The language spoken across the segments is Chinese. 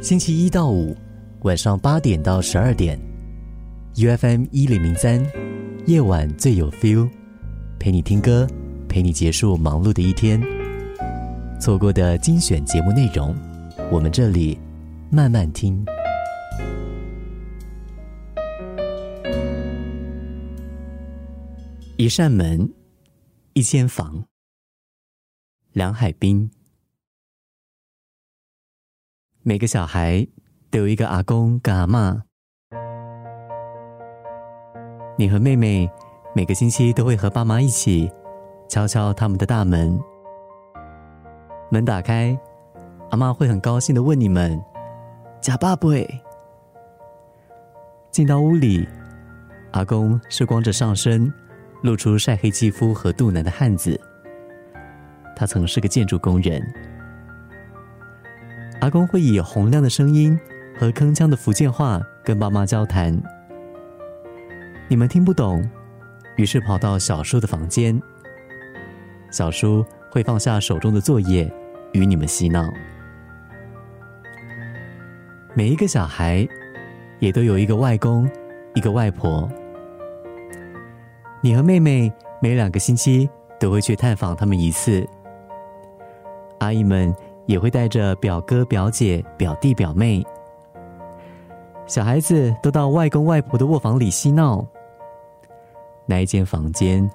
星期一到五晚上八点到十二点，U F M 一零零三，夜晚最有 feel，陪你听歌，陪你结束忙碌的一天。错过的精选节目内容，我们这里慢慢听。一扇门，一间房。梁海滨。每个小孩都有一个阿公跟阿妈。你和妹妹每个星期都会和爸妈一起敲敲他们的大门。门打开，阿妈会很高兴的问你们：“假爸不？”进到屋里，阿公是光着上身，露出晒黑肌肤和肚腩的汉子。他曾是个建筑工人。阿公会以洪亮的声音和铿锵的福建话跟爸妈交谈，你们听不懂，于是跑到小叔的房间。小叔会放下手中的作业，与你们嬉闹。每一个小孩也都有一个外公，一个外婆。你和妹妹每两个星期都会去探访他们一次。阿姨们。也会带着表哥、表姐、表弟、表妹，小孩子都到外公外婆的卧房里嬉闹。那一间房间，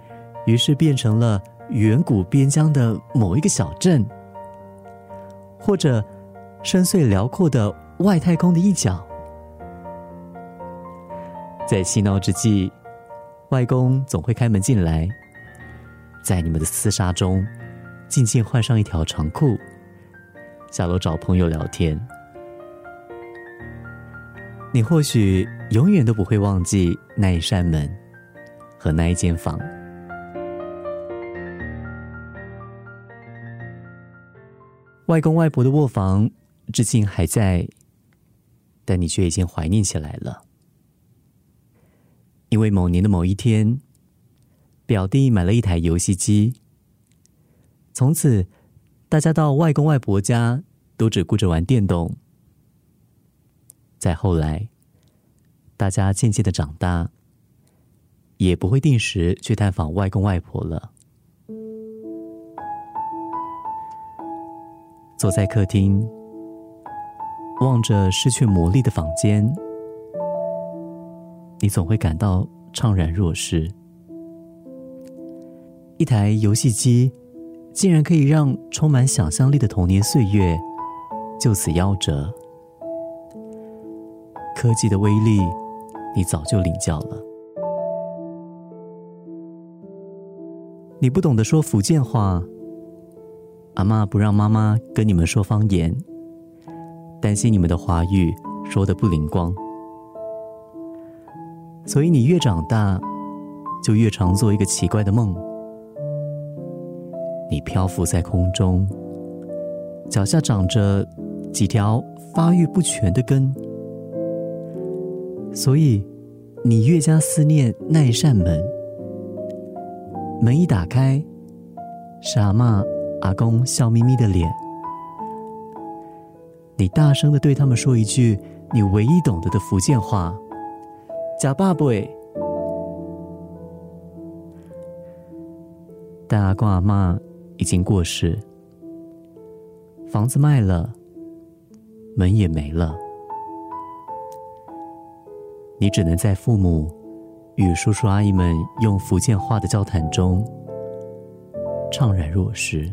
于是变成了远古边疆的某一个小镇，或者深邃辽阔的外太空的一角。在嬉闹之际，外公总会开门进来，在你们的厮杀中，静静换上一条长裤。下楼找朋友聊天，你或许永远都不会忘记那一扇门和那一间房。外公外婆的卧房至今还在，但你却已经怀念起来了，因为某年的某一天，表弟买了一台游戏机，从此。大家到外公外婆家，都只顾着玩电动。再后来，大家渐渐的长大，也不会定时去探访外公外婆了。坐在客厅，望着失去魔力的房间，你总会感到怅然若失。一台游戏机。竟然可以让充满想象力的童年岁月就此夭折。科技的威力，你早就领教了。你不懂得说福建话，阿妈不让妈妈跟你们说方言，担心你们的华语说的不灵光，所以你越长大，就越常做一个奇怪的梦。你漂浮在空中，脚下长着几条发育不全的根，所以你越加思念那一扇门。门一打开，是阿妈、阿公笑眯眯的脸。你大声的对他们说一句你唯一懂得的福建话：“假爸爸。”但阿公阿妈。已经过世，房子卖了，门也没了，你只能在父母与叔叔阿姨们用福建话的交谈中怅然若失。